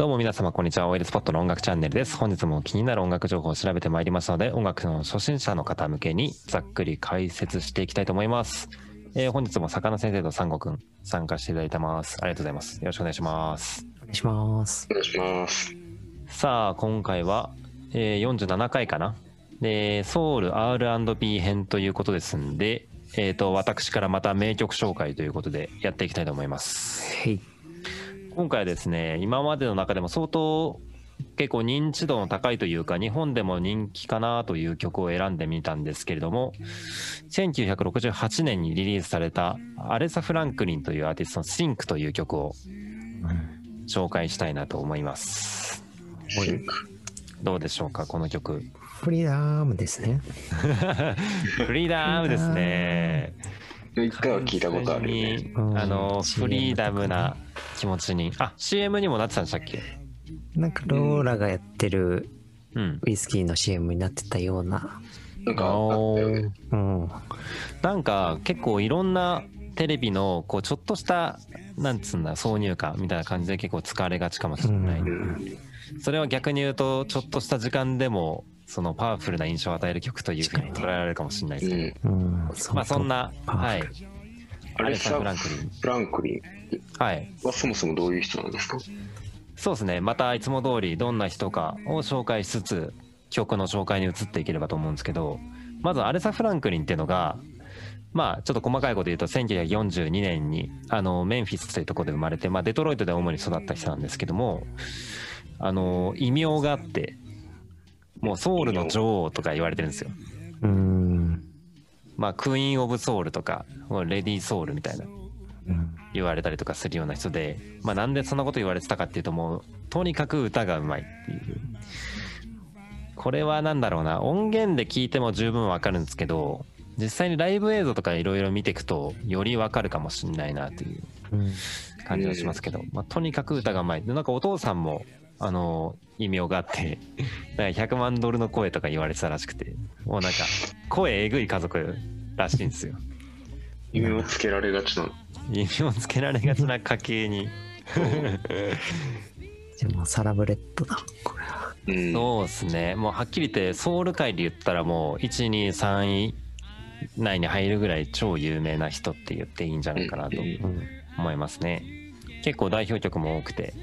どうも皆様こんにちは。オイルスポットの音楽チャンネルです。本日も気になる音楽情報を調べてまいりましたので、音楽の初心者の方向けにざっくり解説していきたいと思います。えー本日も魚先生とサンゴくん参加していただいてます。ありがとうございます。よろしくお願いします。お願いします。お願いします。さあ、今回は、えー47回かな。で、ソウル R&B 編ということですんで、えっ、と、私からまた名曲紹介ということでやっていきたいと思います。へい。今回はですね今までの中でも相当結構認知度の高いというか日本でも人気かなという曲を選んでみたんですけれども1968年にリリースされたアレサ・フランクリンというアーティストの「シンクという曲を紹介したいなと思います。どうでしょうかこの曲？フリーダームですね。フリーダムですね 一回は聞いたことあるよね。あのうんフリーダムな気持ちにあ CM にもなってたんでしたっけ？なんかローラがやってるうんウイスキーの CM になってたような。なんかあったよね。うん。なんか結構いろんなテレビのこうちょっとしたなんつうんだ挿入歌みたいな感じで結構使われがちかもしれない、ううん。それは逆に言うとちょっとした時間でもそのパワフルな印象を与える曲というふうに捉えられるかもしれないですけど、うん。うん。まあそんなはいアレサ・フランクリンフランクリンはい。はそもそもどういう人なんですか？そうですね。またいつも通りどんな人かを紹介しつつ曲の紹介に移っていければと思うんですけどまずアレサ・フランクリンっていうのがまあちょっと細かいこと言うと1942年にあのメンフィスというところで生まれて、まあ、デトロイトで主に育った人なんですけどもあの異名があってもうソウルの女王とか言われてるんですよ。うん。まあクイーン・オブ・ソウルとかレディー・ソウルみたいなうん。言われたりとかするような人で、まあ、なんでそんなこと言われてたかっていうともうとにかく歌がうまいっていうこれは何だろうな音源で聞いても十分わかるんですけど実際にライブ映像とかいろいろ見ていくとよりわかるかもしれないなといううん。感じがしますけど、まあ、とにかく歌がうまいでなんかお父さんもあの異名があって なんか100万ドルの声とか言われてたらしくてもうなんか声えぐい家族らしいんですよ夢をつけられがちなの。異名をつけられがちな家系に じゃあもうサラブレッドだ。これは。うん。そうですねもうはっきり言ってソウル界で言ったらもう123位内に入るぐらい超有名な人って言っていいんじゃないかなと。思いますね結構代表曲も多くて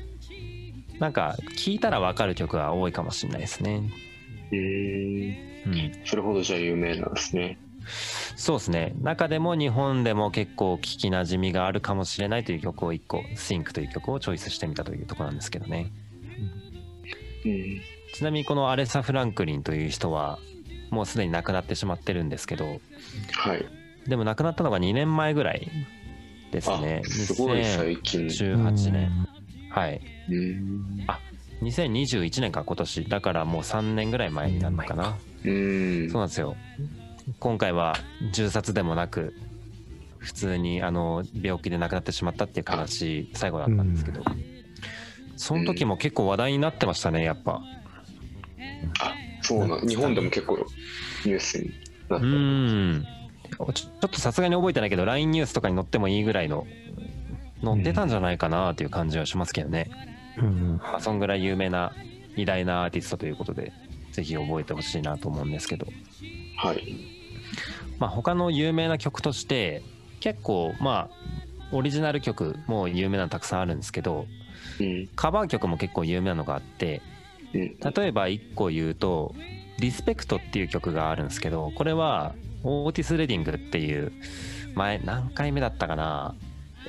なんか聴いたら分かる曲が多いかもしれないですねうん。うんそれほどじゃあ有名なんですね。そうですね中でも日本でも結構聞きなじみがあるかもしれないという曲を1個「Think」という曲をチョイスしてみたというところなんですけどねうん。ちなみにこのアレサ・フランクリンという人はもうすでに亡くなってしまってるんですけどはい。でも亡くなったのが2年前ぐらいですね。あ、すごい最近。2018年。はい。うん。2021年か今年。だからもう3年ぐらい前になるのかな。うん。そうなんですよ。今回は銃殺でもなく、普通にあの病気で亡くなってしまったっていう悲しい最後だったんですけど、その時も結構話題になってましたね、やっぱ。あ、そうなん。日本でも結構ニュースになうった。ーん。ちょちょっとさすがに覚えてないけど、LINE ニュースとかに載ってもいいぐらいの、載ってたんじゃないかなという感じはしますけどね。うん。まあ、そんぐらい有名な偉大なアーティストということで、ぜひ覚えてほしいなと思うんですけど、はい。まあ、他の有名な曲として、結構、まあ、オリジナル曲も有名なのたくさんあるんですけど、うん。カバー曲も結構有名なのがあって、うん。例えば1個言うと、リスペクトっていう曲があるんですけど、これは、オーティス・レディングっていう、前、何回目だったかな、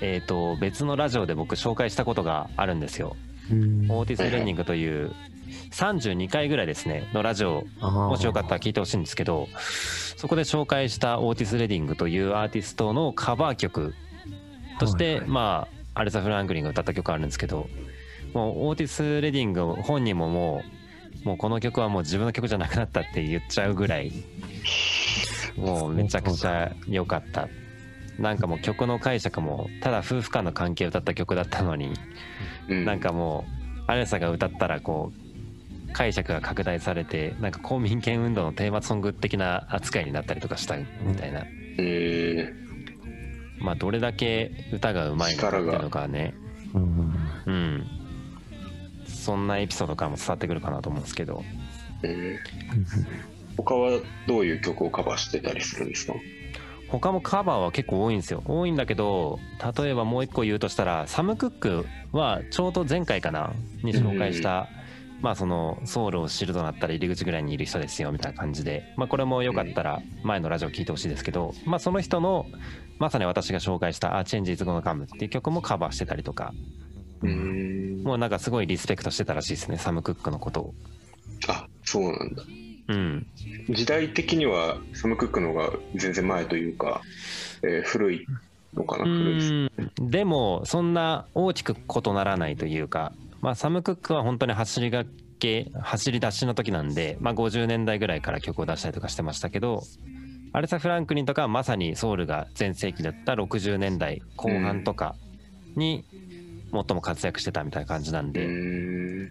えっ、と、別のラジオで僕紹介したことがあるんですよ。うん。オーティス・レディングという32回ぐらいですねのラジオ。ももしよかったら聞いてほしいんですけどそこで紹介したオーティス・レディングというアーティストのカバー曲として、はいはい。まあアレサ・フランクリンが歌った曲あるんですけどもうオーティス・レディング本人ももうもうこの曲はもう自分の曲じゃなくなったって言っちゃうぐらいもうめちゃくちゃ良かったなんかもう曲の解釈もただ夫婦間の関係を歌った曲だったのにうん。なんかもうアレサが歌ったらこう解釈が拡大されてなんか公民権運動のテーマソング的な扱いになったりとかしたみたいな、えまあどれだけ歌がうまいのかっていうのがねうん。うん。そんなエピソードからも伝わってくるかなと思うんですけど。えー。他はどういう曲をカバーしてたりするんですか？他もカバーは結構多いんですよ。多いんだけど例えばもう一個言うとしたらサム・クックはちょうど前回かなに紹介した、まあそのソウルを知るとなったら入り口ぐらいにいる人ですよみたいな感じで、まあ、これもよかったら前のラジオ聞いてほしいですけど、まあ、その人のまさに私が紹介した「あチェンジ・イズ・ゴのカム」っていう曲もカバーしてたりとか。うーん。もうなんかすごいリスペクトしてたらしいですねサム・クックのことを。あそうなんだうん、時代的にはサム・クックの方が全然前というか、えー古いのかな古いですうんでもそんな大きく異ならないというか、まあ、サム・クックは本当に走りがけ走り出しの時なんで、まあ、50年代ぐらいから曲を出したりとかしてましたけどアレサ・フランクリンとかはまさにソウルが全盛期だった60年代後半とかに最も活躍してたみたいな感じなんうで、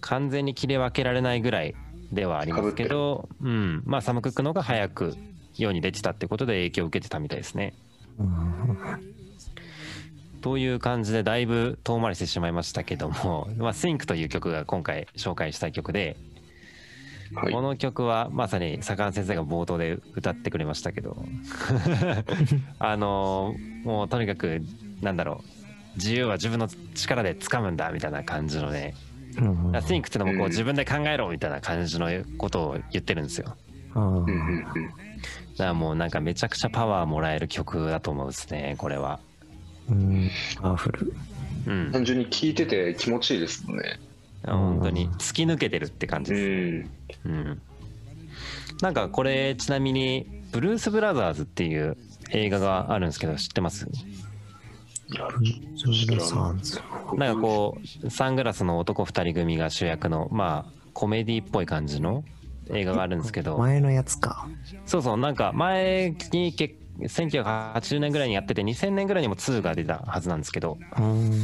完全に切り分けられないぐらいではありますけど、うんまあ、サム・クックの方が早く世に出てたってことで影響を受けてたみたいですね。うんという感じでだいぶ遠回りしてしまいましたけども「まあ、Think」という曲が今回紹介したい曲で、はいこの曲はまさに坂上先生が冒頭で歌ってくれましたけど あのもうとにかくなんだろう自由は自分の力で掴むんだみたいな感じのねうん「Think」っていうのもこううん。自分で考えろみたいな感じのことを言ってるんですよ。うんだからもうなんかめちゃくちゃパワーもらえる曲だと思うんですねこれは。うん。パワフル。うん。単純に聴いてて気持ちいいですもんね。本当に。突き抜けてるって感じうです。ん。うん、なんかこれちなみに「ブルース・ブラザーズ」っていう映画があるんですけど知ってます？なんかこうサングラスの男2人組が主役のまあコメディっぽい感じの映画があるんですけど。前のやつか。そうそうなんか前にけ1980年ぐらいにやってて2000年ぐらいにも2が出たはずなんですけど。うん。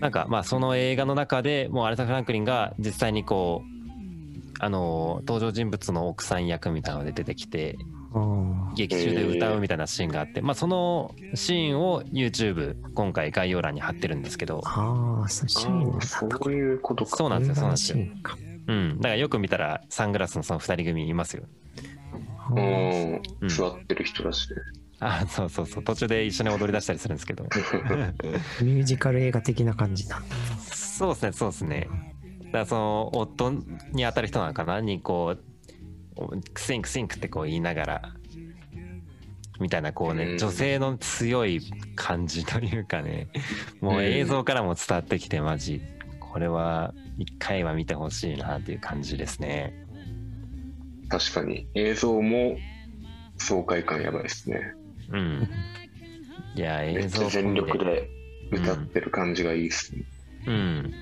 なんかまあその映画の中でもうアレサ・フランクリンが実際にこうあの登場人物の奥さん役みたいなので出てきて。あ劇中で歌うみたいなシーンがあって、まあそのシーンを YouTube 今回概要欄に貼ってるんですけど、ああそういうことか。そうなんですよそうなんですよ。映画のシーンか。うん、だからよく見たらサングラスのその2人組いますよ。あうーん。うん。座ってる人だしねあそうそうそう。途中で一緒に踊り出したりするんですけど。ミュージカル映画的な感じだ。そうですねそうですね。だからその夫に当たる人なのかな？にこう Think Think ってこう言いながらみたいなこううん。ね女性の強い感じというかねもう映像からも伝わってきてマジ。これは一回は見てほしいなっていう感じですね。確かに。映像も爽快感やばいですね。うん。いや映めっちゃ全像込みで力で歌ってる感じがいいですね、うん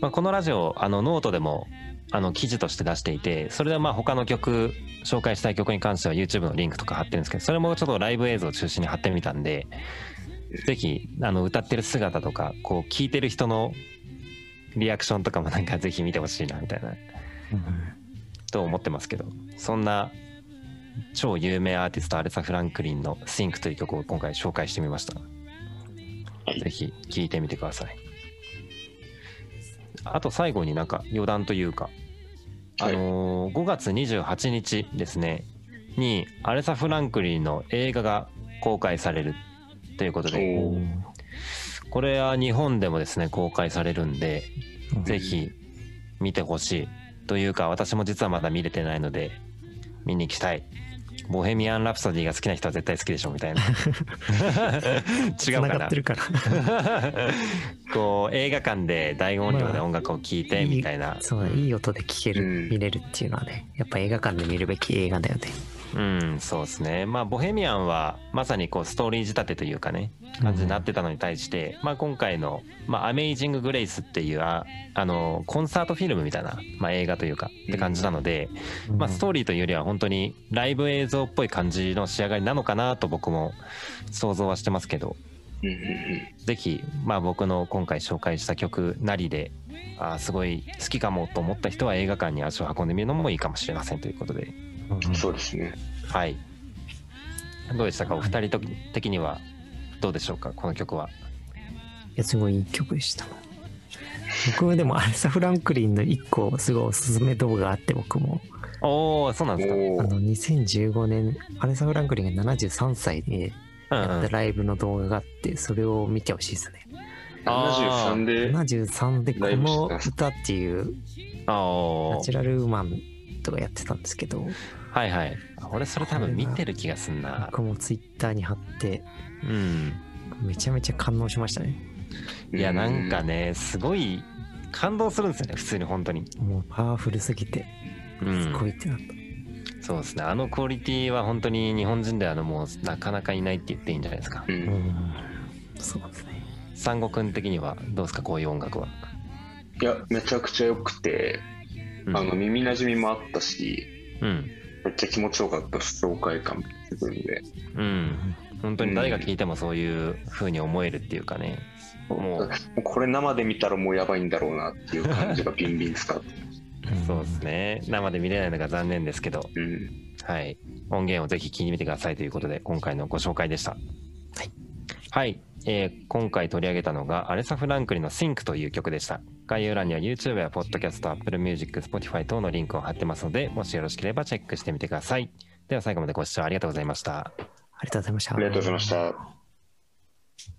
まあ、このラジオあのノートでもあの記事として出していてそれでまあ他の曲紹介したい曲に関しては YouTube のリンクとか貼ってるんですけどそれもちょっとライブ映像を中心に貼ってみたんでぜひあの歌ってる姿とかこう聴いてる人のリアクションとかもなんかぜひ見てほしいなみたいなと思ってますけどそんな超有名アーティストアレサ・フランクリンの「Think」という曲を今回紹介してみました。はいぜひ聴いてみてください。あと最後になんか余談というか、はいあのー5月28日ですねにアレサ・フランクリンの映画が公開されるということでこれは日本でもですね公開されるんでうん。ぜひ見てほしいというか私も実はまだ見れてないので見に行きたいボヘミアン・ラプソディが好きな人は絶対好きでしょみたいな。違 う繋かながってるから。こう映画館で大音量で音楽を聴いてみたいな、そうだいい音で聴ける、うん。見れるっていうのはねやっぱ映画館で見るべき映画だよねうんそうですね。まあボヘミアンはまさにこうストーリー仕立てというかね感じになってたのに対して、まあ今回の「まあ、アメイジング・グレイス」っていうああのコンサートフィルムみたいな、まあ、映画というかって感じなので、まあ、ストーリーというよりは本当にライブ映像っぽい感じの仕上がりなのかなと僕も想像はしてますけど。うんうんうん。ぜひ、まあ、僕の今回紹介した曲なりであーすごい好きかもと思った人は映画館に足を運んでみるのもいいかもしれませんということでうんそうですね。はい。どうでしたか？お二人と的には？どうでしょうか？この曲は。いやすごいいい曲でした。僕でもアレサ・フランクリンの一個すごいおすすめ動画があって僕も。おおそうなんですか。あの2015年アレサ・フランクリンが73歳でうんやったうんライブの動画があってそれを見てほしいですね。あー。73で73でこの歌っていうあナーチュラルウーマンとかやってたんですけど。はいはい。あ俺それ多分見てる気がすんな。僕もツイッターに貼って。うん。めちゃめちゃ感動しましたね。いやなんかねすごい感動するんですよね普通に本当に。もうパワフルすぎて。うん。すごいってなった、そうですね。あのクオリティは本当に日本人ではあのもうなかなかいないって言っていいんじゃないですか。ううん。んそうですね。三悟くん的にはどうですかこういう音楽は。いやめちゃくちゃ良くて、うんあの耳なじみもあったしうん。めっちゃ気持ちよかった爽快感自分で。うん。本当に誰が聴いてもそういう風に思えるっていうかね。もう。もう。これ生で見たらもうやばいんだろうなっていう感じがビンビン伝わって。そうですね。生で見れないのが残念ですけど。うん。はい。音源をぜひ聞いてみてくださいということで今回のご紹介でした。はい、はいえー今回取り上げたのがアレサ・フランクリンの Think という曲でした。概要欄には YouTube や Podcast、Apple Music、Spotify 等のリンクを貼ってますのでもしよろしければチェックしてみてください。では最後までご視聴ありがとうございました。ありがとうございました。ありがとうございました